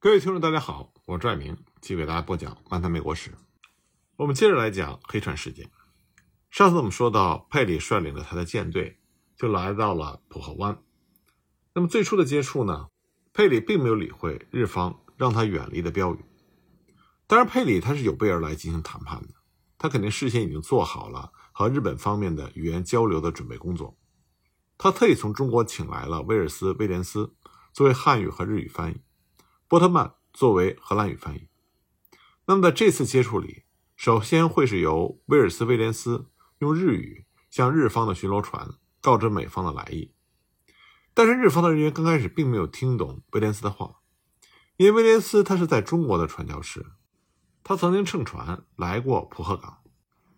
各位听众，大家好，我是拽明，继续给大家播讲《漫谈美国史》。我们接着来讲黑船事件。上次我们说到，佩里率领着他的舰队就来到了浦河湾。那么最初的接触呢，佩里并没有理会日方让他远离的标语。当然，佩里他是有备而来进行谈判的，他肯定事先已经做好了和日本方面的语言交流的准备工作。他特意从中国请来了威尔斯·威廉斯作为汉语和日语翻译。波特曼作为荷兰语翻译，那么在这次接触里，首先会是由威尔斯威廉斯用日语向日方的巡逻船告知美方的来意。但是日方的人员刚开始并没有听懂威廉斯的话，因为威廉斯他是在中国的传教士，他曾经乘船来过浦贺港，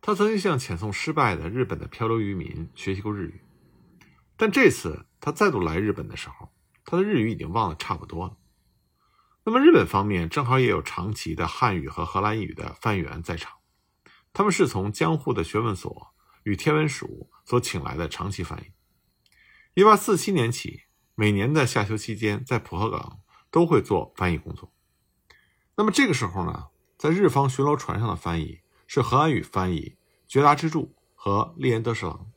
他曾经向遣送失败的日本的漂流渔民学习过日语，但这次他再度来日本的时候，他的日语已经忘得差不多了。那么日本方面正好也有长期的汉语和荷兰语的翻译员在场，他们是从江户的学问所与天文署所请来的长期翻译。1847年起，每年的夏休期间，在浦和港都会做翻译工作。那么这个时候呢，在日方巡逻船上的翻译是荷兰语翻译绝达之助和利恩德士郎。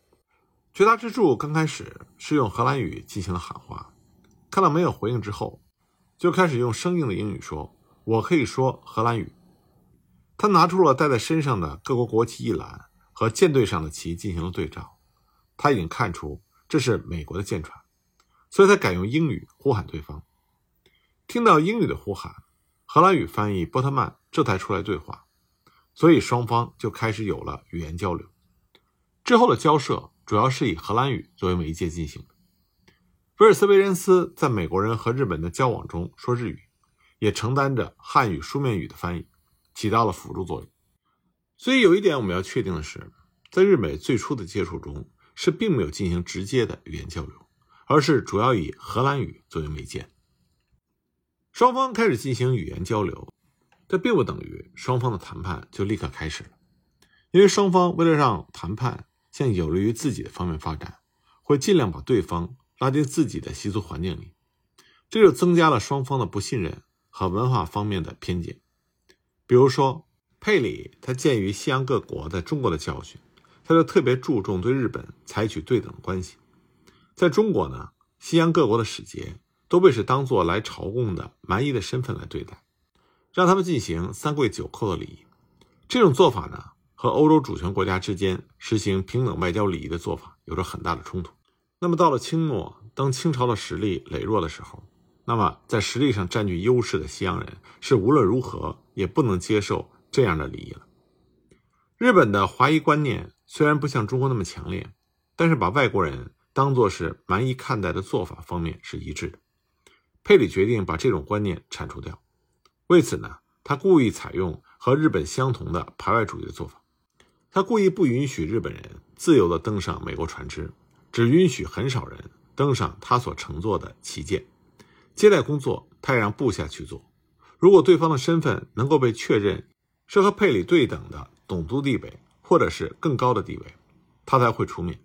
绝达之助刚开始是用荷兰语进行了喊话，看到没有回应之后。就开始用生硬的英语说：“我可以说荷兰语。”他拿出了带在身上的各国国旗一览和舰队上的旗进行了对照。他已经看出这是美国的舰船，所以他改用英语呼喊对方。听到英语的呼喊，荷兰语翻译波特曼这才出来对话，所以双方就开始有了语言交流。之后的交涉主要是以荷兰语作为媒介进行的。威尔斯·威廉斯在美国人和日本的交往中说日语，也承担着汉语书面语的翻译，起到了辅助作用。所以有一点我们要确定的是，在日美最初的接触中是并没有进行直接的语言交流，而是主要以荷兰语作为媒介。双方开始进行语言交流，这并不等于双方的谈判就立刻开始了，因为双方为了让谈判向有利于自己的方面发展，会尽量把对方。拉进自己的习俗环境里，这就增加了双方的不信任和文化方面的偏见。比如说，佩里他鉴于西洋各国在中国的教训，他就特别注重对日本采取对等的关系。在中国呢，西洋各国的使节都被是当做来朝贡的蛮夷的身份来对待，让他们进行三跪九叩的礼仪。这种做法呢，和欧洲主权国家之间实行平等外交礼仪的做法有着很大的冲突。那么到了清末，当清朝的实力羸弱的时候，那么在实力上占据优势的西洋人是无论如何也不能接受这样的礼仪了。日本的华夷观念虽然不像中国那么强烈，但是把外国人当作是蛮夷看待的做法方面是一致的。佩里决定把这种观念铲除掉，为此呢，他故意采用和日本相同的排外主义的做法，他故意不允许日本人自由地登上美国船只。只允许很少人登上他所乘坐的旗舰，接待工作他也让部下去做。如果对方的身份能够被确认是和佩里对等的董督地位，或者是更高的地位，他才会出面。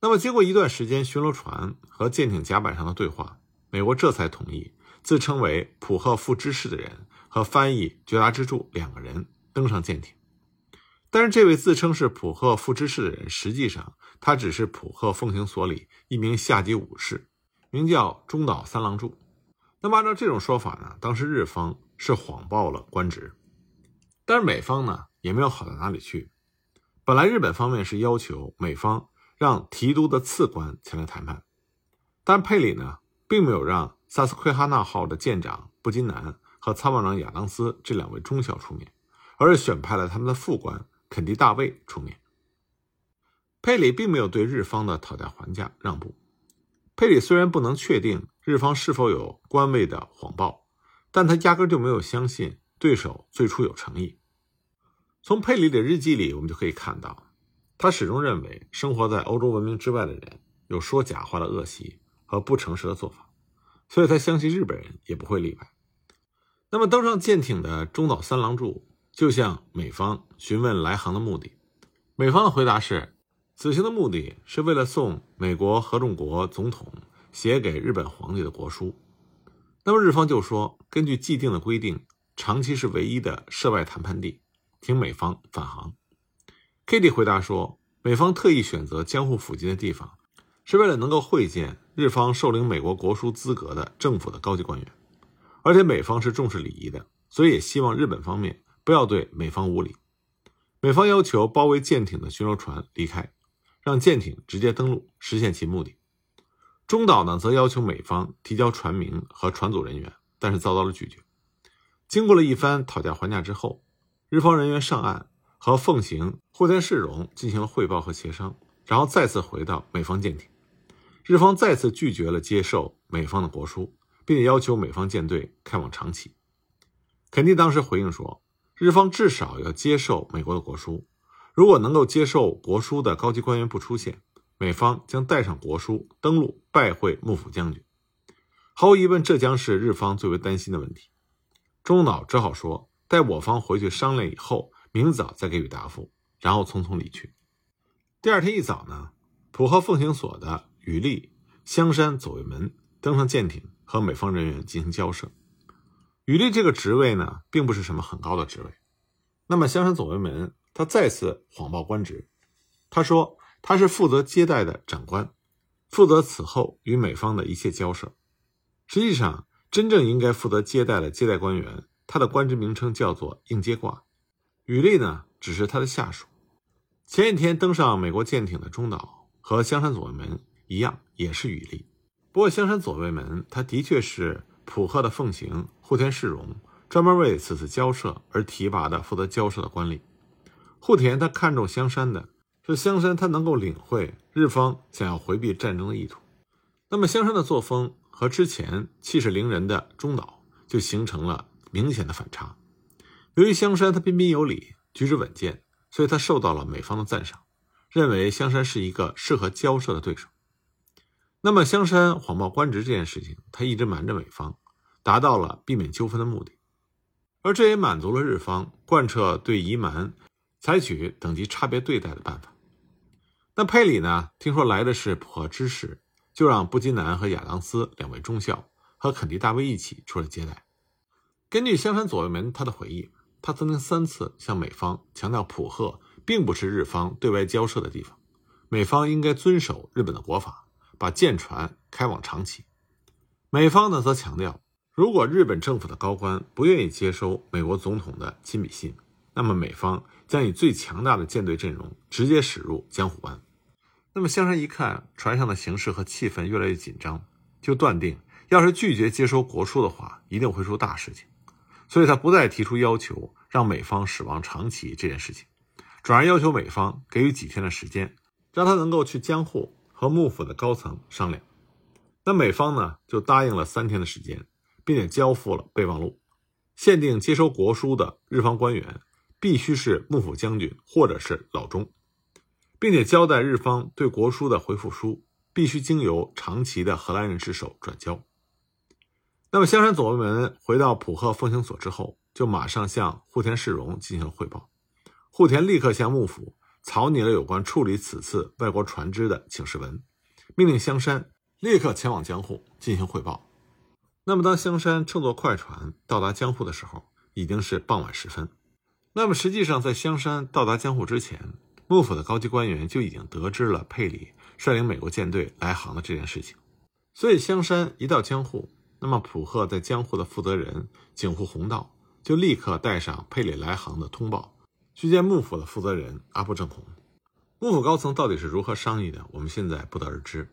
那么，经过一段时间巡逻船和舰艇甲板上的对话，美国这才同意自称为普赫副知事的人和翻译绝达之助两个人登上舰艇。但是，这位自称是普赫副知事的人，实际上他只是普赫奉行所里一名下级武士，名叫中岛三郎助。那么，按照这种说法呢，当时日方是谎报了官职，但是美方呢也没有好到哪里去。本来日本方面是要求美方让提督的次官前来谈判，但佩里呢并没有让萨斯奎哈纳号的舰长布金南和参谋长亚当斯这两位中校出面，而是选派了他们的副官。肯迪大卫出面，佩里并没有对日方的讨价还价让步。佩里虽然不能确定日方是否有官位的谎报，但他压根就没有相信对手最初有诚意。从佩里的日记里，我们就可以看到，他始终认为生活在欧洲文明之外的人有说假话的恶习和不诚实的做法，所以他相信日本人也不会例外。那么，登上舰艇的中岛三郎助。就向美方询问来航的目的，美方的回答是：此行的目的是为了送美国合众国总统写给日本皇帝的国书。那么日方就说，根据既定的规定，长崎是唯一的涉外谈判地，请美方返航。Kitty 回答说，美方特意选择江户附近的地方，是为了能够会见日方受领美国国书资格的政府的高级官员，而且美方是重视礼仪的，所以也希望日本方面不要对美方无礼。美方要求包围舰艇的巡逻船离开，让舰艇直接登陆，实现其目的。中岛呢，则要求美方提交船名和船组人员，但是遭到了拒绝。经过了一番讨价还价之后，日方人员上岸和奉行户田市荣进行了汇报和协商，然后再次回到美方舰艇。日方再次拒绝了接受美方的国书，并且要求美方舰队开往长崎。肯定当时回应说。日方至少要接受美国的国书，如果能够接受国书的高级官员不出现，美方将带上国书登陆拜会幕府将军。毫无疑问，这将是日方最为担心的问题。中岛只好说：“待我方回去商量以后，明早再给予答复。”然后匆匆离去。第二天一早呢，浦和奉行所的羽利、香山左卫门登上舰艇，和美方人员进行交涉。羽利这个职位呢，并不是什么很高的职位。那么香山左卫门他再次谎报官职，他说他是负责接待的长官，负责此后与美方的一切交涉。实际上，真正应该负责接待的接待官员，他的官职名称叫做应接挂。羽利呢，只是他的下属。前一天登上美国舰艇的中岛和香山左卫门一样，也是羽利。不过香山左卫门他的确是。普贺的奉行户田世荣专门为此次交涉而提拔的负责交涉的官吏。户田他看中香山的是香山，他能够领会日方想要回避战争的意图。那么香山的作风和之前气势凌人的中岛就形成了明显的反差。由于香山他彬彬有礼，举止稳健，所以他受到了美方的赞赏，认为香山是一个适合交涉的对手。那么香山谎报官职这件事情，他一直瞒着美方，达到了避免纠纷的目的，而这也满足了日方贯彻对夷蛮采取等级差别对待的办法。那佩里呢？听说来的是普贺之使，就让布金南和亚当斯两位中校和肯迪大卫一起出来接待。根据香山左卫门他的回忆，他曾经三次向美方强调，普贺并不是日方对外交涉的地方，美方应该遵守日本的国法。把舰船开往长崎，美方呢则强调，如果日本政府的高官不愿意接收美国总统的亲笔信，那么美方将以最强大的舰队阵容直接驶入江户湾。那么香山一看船上的形势和气氛越来越紧张，就断定，要是拒绝接收国书的话，一定会出大事情。所以他不再提出要求让美方驶往长崎这件事情，转而要求美方给予几天的时间，让他能够去江户。和幕府的高层商量，那美方呢就答应了三天的时间，并且交付了备忘录，限定接收国书的日方官员必须是幕府将军或者是老中，并且交代日方对国书的回复书必须经由长崎的荷兰人之手转交。那么香山左卫门回到浦贺奉行所之后，就马上向户田市荣进行了汇报，户田立刻向幕府。草拟了有关处理此次外国船只的请示文，命令香山立刻前往江户进行汇报。那么，当香山乘坐快船到达江户的时候，已经是傍晚时分。那么，实际上在香山到达江户之前，幕府的高级官员就已经得知了佩里率领美国舰队来航的这件事情。所以，香山一到江户，那么浦贺在江户的负责人井户弘道就立刻带上佩里来航的通报。去见幕府的负责人阿部正弘，幕府高层到底是如何商议的，我们现在不得而知。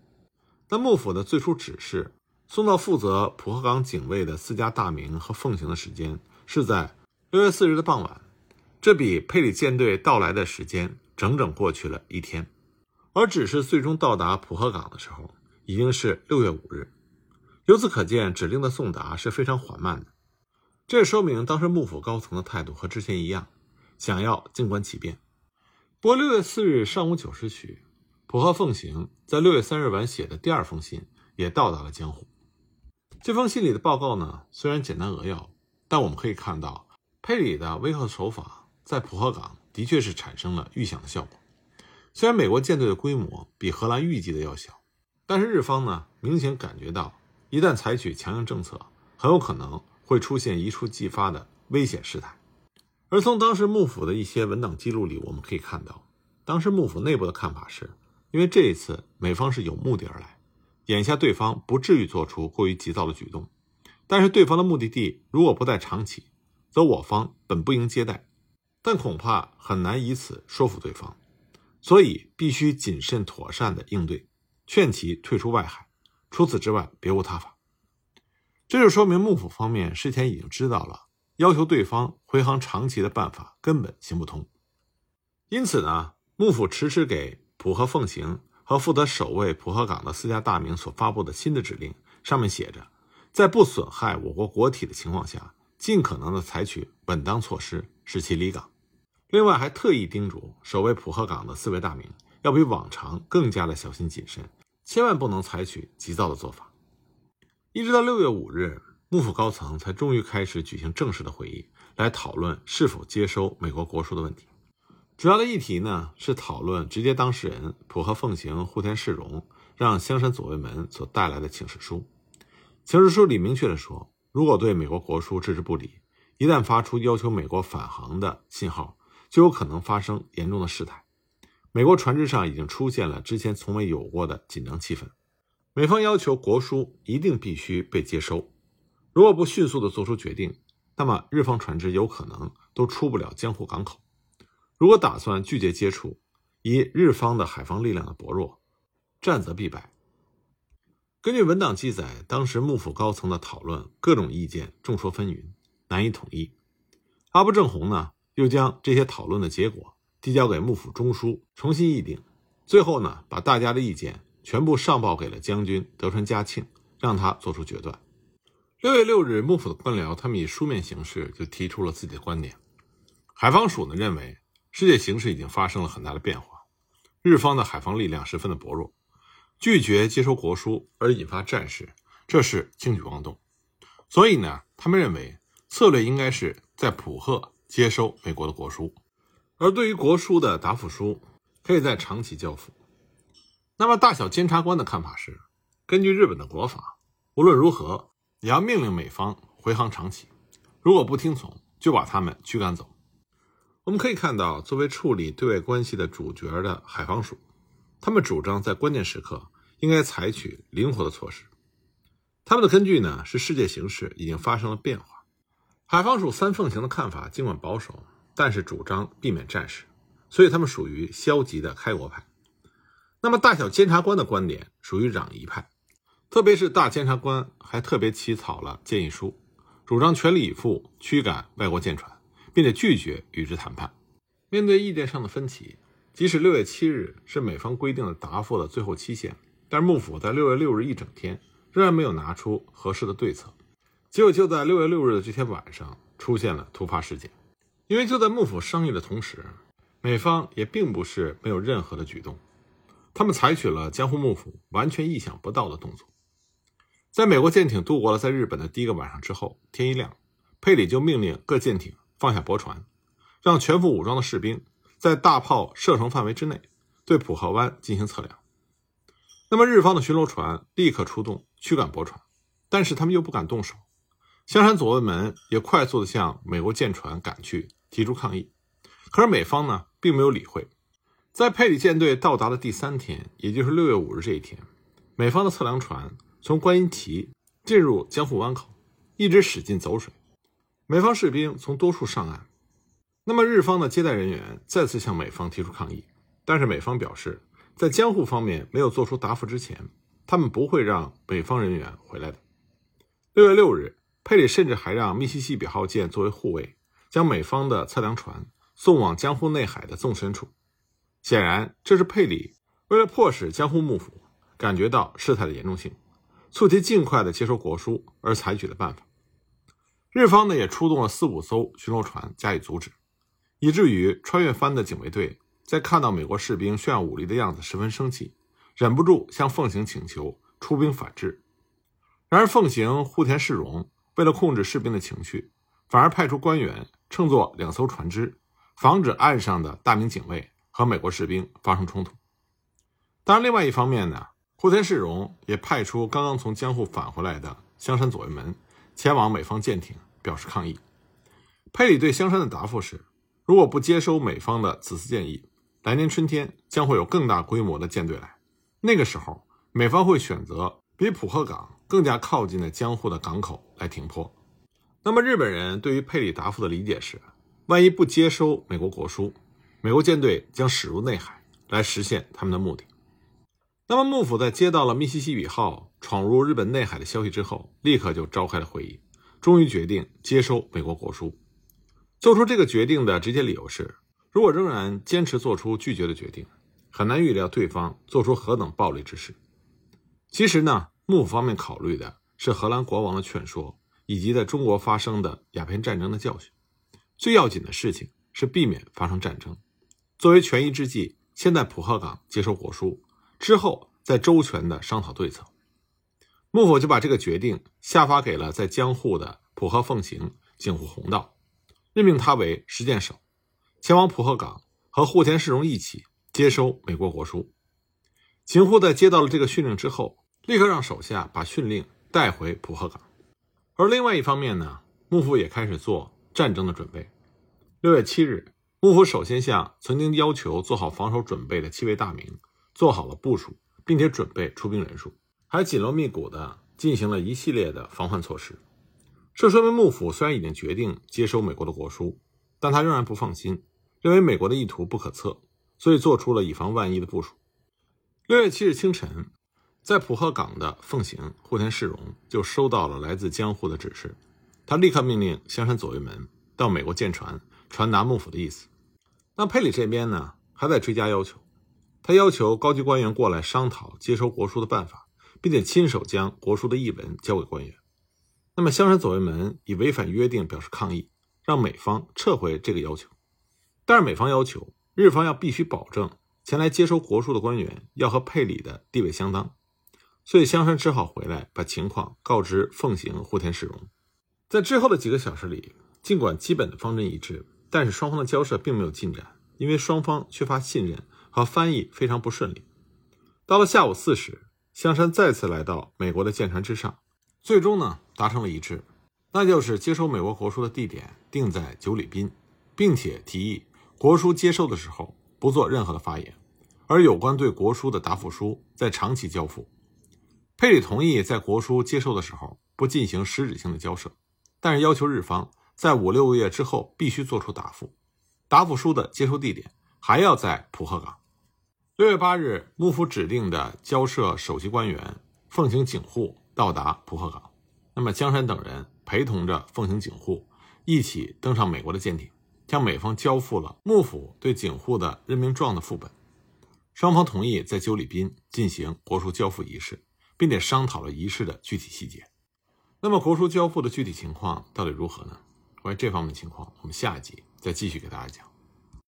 那幕府的最初指示送到负责浦贺港警卫的四家大名和奉行的时间是在六月四日的傍晚，这比佩里舰队到来的时间整整过去了一天。而指示最终到达浦贺港的时候已经是六月五日，由此可见指令的送达是非常缓慢的。这说明当时幕府高层的态度和之前一样。想要静观其变。不过六月四日上午九时许，浦贺奉行在六月三日晚写的第二封信也到达了江户。这封信里的报告呢，虽然简单扼要，但我们可以看到佩里的威吓手法在浦贺港的确是产生了预想的效果。虽然美国舰队的规模比荷兰预计的要小，但是日方呢明显感觉到，一旦采取强硬政策，很有可能会出现一触即发的危险事态。而从当时幕府的一些文档记录里，我们可以看到，当时幕府内部的看法是，因为这一次美方是有目的而来，眼下对方不至于做出过于急躁的举动，但是对方的目的地如果不在长崎，则我方本不应接待，但恐怕很难以此说服对方，所以必须谨慎妥善的应对，劝其退出外海，除此之外别无他法。这就说明幕府方面事前已经知道了。要求对方回航长崎的办法根本行不通，因此呢，幕府迟迟给浦和奉行和负责守卫浦和港的四家大名所发布的新的指令，上面写着，在不损害我国国体的情况下，尽可能的采取稳当措施，使其离港。另外，还特意叮嘱守卫浦和港的四位大名，要比往常更加的小心谨慎，千万不能采取急躁的做法。一直到六月五日。幕府高层才终于开始举行正式的会议，来讨论是否接收美国国书的问题。主要的议题呢是讨论直接当事人浦和奉行、户田市荣让香山左卫门所带来的请示书。请示书里明确的说，如果对美国国书置之不理，一旦发出要求美国返航的信号，就有可能发生严重的事态。美国船只上已经出现了之前从未有过的紧张气氛。美方要求国书一定必须被接收。如果不迅速的做出决定，那么日方船只有可能都出不了江户港口。如果打算拒绝接触，以日方的海防力量的薄弱，战则必败。根据文档记载，当时幕府高层的讨论，各种意见众说纷纭，难以统一。阿部正弘呢，又将这些讨论的结果递交给幕府中枢重新议定，最后呢，把大家的意见全部上报给了将军德川家庆，让他做出决断。六月六日，幕府的官僚他们以书面形式就提出了自己的观点。海防署呢认为，世界形势已经发生了很大的变化，日方的海防力量十分的薄弱，拒绝接收国书而引发战事，这是轻举妄动。所以呢，他们认为策略应该是在浦贺接收美国的国书，而对于国书的答复书，可以在长崎交付。那么大小监察官的看法是，根据日本的国法，无论如何。也要命令美方回航长崎，如果不听从，就把他们驱赶走。我们可以看到，作为处理对外关系的主角的海防署，他们主张在关键时刻应该采取灵活的措施。他们的根据呢是世界形势已经发生了变化。海防署三奉行的看法尽管保守，但是主张避免战事，所以他们属于消极的开国派。那么大小监察官的观点属于攘夷派。特别是大监察官还特别起草了建议书，主张全力以赴驱赶外国舰船，并且拒绝与之谈判。面对意见上的分歧，即使六月七日是美方规定的答复的最后期限，但是幕府在六月六日一整天仍然没有拿出合适的对策。结果就在六月六日的这天晚上，出现了突发事件。因为就在幕府商议的同时，美方也并不是没有任何的举动，他们采取了江户幕府完全意想不到的动作。在美国舰艇度过了在日本的第一个晚上之后，天一亮，佩里就命令各舰艇放下驳船，让全副武装的士兵在大炮射程范围之内对浦河湾进行测量。那么日方的巡逻船立刻出动驱赶驳船，但是他们又不敢动手。香山左卫门也快速的向美国舰船赶去，提出抗议。可是美方呢，并没有理会。在佩里舰队到达的第三天，也就是六月五日这一天，美方的测量船。从观音崎进入江户湾口，一直使劲走水。美方士兵从多处上岸。那么日方的接待人员再次向美方提出抗议，但是美方表示，在江户方面没有做出答复之前，他们不会让北方人员回来的。六月六日，佩里甚至还让密西西比号舰作为护卫，将美方的测量船送往江户内海的纵深处。显然，这是佩里为了迫使江户幕府感觉到事态的严重性。促其尽快的接收国书而采取的办法，日方呢也出动了四五艘巡逻船加以阻止，以至于穿越帆的警卫队在看到美国士兵炫耀武力的样子十分生气，忍不住向奉行请求出兵反制。然而奉行户田氏荣为了控制士兵的情绪，反而派出官员乘坐两艘船只，防止岸上的大名警卫和美国士兵发生冲突。当然，另外一方面呢。户田世荣也派出刚刚从江户返回来的香山左卫门，前往美方舰艇表示抗议。佩里对香山的答复是：如果不接收美方的此次建议，来年春天将会有更大规模的舰队来，那个时候美方会选择比浦贺港更加靠近的江户的港口来停泊。那么日本人对于佩里答复的理解是：万一不接收美国国书，美国舰队将驶入内海来实现他们的目的。那么幕府在接到了密西西比号闯入日本内海的消息之后，立刻就召开了会议，终于决定接收美国国书。做出这个决定的直接理由是，如果仍然坚持做出拒绝的决定，很难预料对方做出何等暴力之事。其实呢，幕府方面考虑的是荷兰国王的劝说，以及在中国发生的鸦片战争的教训。最要紧的事情是避免发生战争。作为权宜之计，先在浦贺港接收国书。之后再周全的商讨对策，幕府就把这个决定下发给了在江户的浦贺奉行景户弘道，任命他为实践手，前往浦贺港和户田市荣一起接收美国国书。景户在接到了这个训令之后，立刻让手下把训令带回浦贺港。而另外一方面呢，幕府也开始做战争的准备。六月七日，幕府首先向曾经要求做好防守准备的七位大名。做好了部署，并且准备出兵人数，还紧锣密鼓地进行了一系列的防范措施。这说明幕府虽然已经决定接收美国的国书，但他仍然不放心，认为美国的意图不可测，所以做出了以防万一的部署。六月七日清晨，在浦贺港的奉行户田市荣就收到了来自江户的指示，他立刻命令香山左卫门到美国舰船传达幕府的意思。那佩里这边呢，还在追加要求。他要求高级官员过来商讨接收国书的办法，并且亲手将国书的译文交给官员。那么香山左卫门以违反约定表示抗议，让美方撤回这个要求。但是美方要求日方要必须保证前来接收国书的官员要和佩里的地位相当，所以香山只好回来把情况告知奉行户田市荣。在之后的几个小时里，尽管基本的方针一致，但是双方的交涉并没有进展，因为双方缺乏信任。和翻译非常不顺利。到了下午四时，香山再次来到美国的舰船之上，最终呢达成了一致，那就是接收美国国书的地点定在九里滨，并且提议国书接收的时候不做任何的发言，而有关对国书的答复书在长期交付。佩里同意在国书接收的时候不进行实质性的交涉，但是要求日方在五六个月之后必须做出答复，答复书的接收地点还要在浦贺港。六月八日，幕府指定的交涉首席官员奉行警户到达浦贺港，那么江山等人陪同着奉行警户一起登上美国的舰艇，向美方交付了幕府对警户的任命状的副本。双方同意在九里滨进行国书交付仪式，并且商讨了仪式的具体细节。那么国书交付的具体情况到底如何呢？关于这方面情况，我们下一集再继续给大家讲。